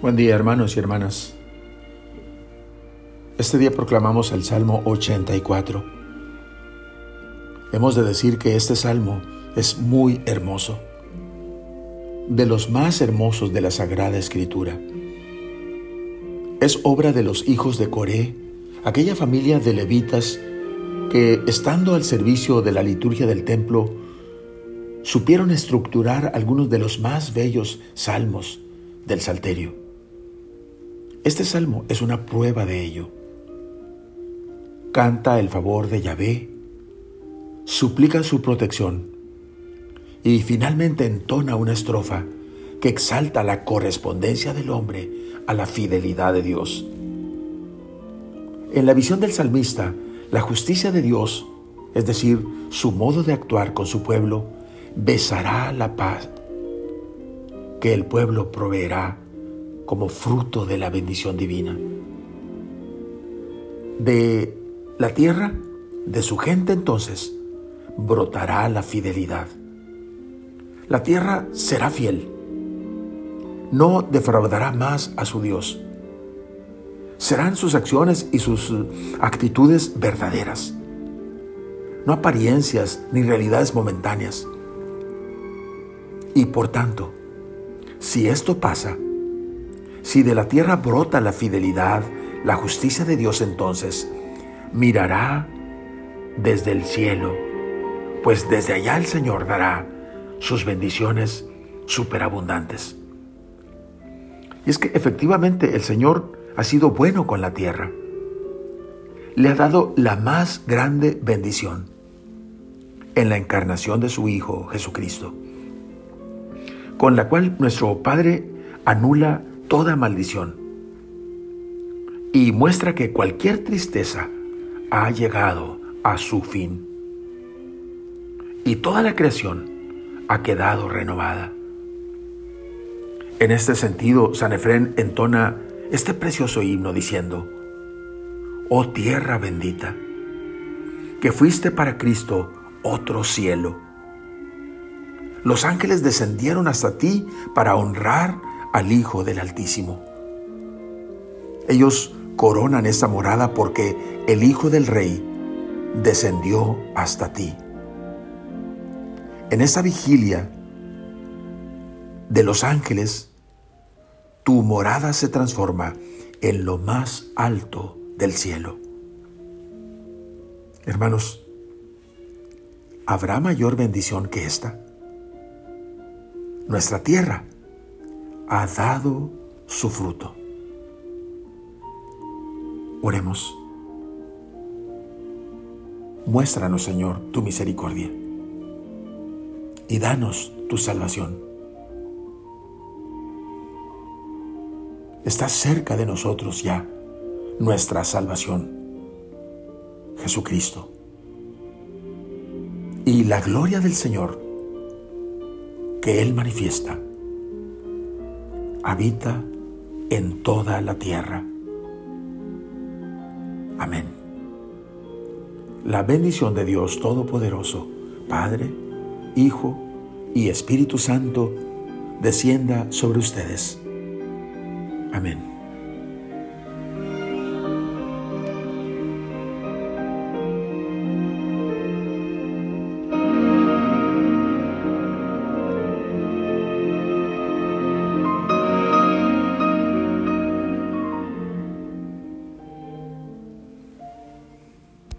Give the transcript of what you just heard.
Buen día hermanos y hermanas. Este día proclamamos el Salmo 84. Hemos de decir que este salmo es muy hermoso, de los más hermosos de la Sagrada Escritura. Es obra de los hijos de Coré, aquella familia de levitas que, estando al servicio de la liturgia del templo, supieron estructurar algunos de los más bellos salmos del Salterio. Este salmo es una prueba de ello. Canta el favor de Yahvé, suplica su protección y finalmente entona una estrofa que exalta la correspondencia del hombre a la fidelidad de Dios. En la visión del salmista, la justicia de Dios, es decir, su modo de actuar con su pueblo, besará la paz que el pueblo proveerá como fruto de la bendición divina. De la tierra, de su gente entonces, brotará la fidelidad. La tierra será fiel. No defraudará más a su Dios. Serán sus acciones y sus actitudes verdaderas, no apariencias ni realidades momentáneas. Y por tanto, si esto pasa, si de la tierra brota la fidelidad, la justicia de Dios entonces, mirará desde el cielo, pues desde allá el Señor dará sus bendiciones superabundantes. Y es que efectivamente el Señor ha sido bueno con la tierra. Le ha dado la más grande bendición en la encarnación de su Hijo Jesucristo, con la cual nuestro Padre anula toda maldición y muestra que cualquier tristeza ha llegado a su fin y toda la creación ha quedado renovada. En este sentido, San Efrén entona este precioso himno diciendo, Oh tierra bendita, que fuiste para Cristo otro cielo. Los ángeles descendieron hasta ti para honrar al Hijo del Altísimo. Ellos coronan esta morada porque el Hijo del Rey descendió hasta ti. En esta vigilia de los ángeles, tu morada se transforma en lo más alto del cielo. Hermanos, ¿habrá mayor bendición que esta? Nuestra tierra ha dado su fruto. Oremos. Muéstranos, Señor, tu misericordia y danos tu salvación. Está cerca de nosotros ya nuestra salvación, Jesucristo. Y la gloria del Señor que Él manifiesta habita en toda la tierra. Amén. La bendición de Dios Todopoderoso, Padre, Hijo y Espíritu Santo, descienda sobre ustedes. Amén.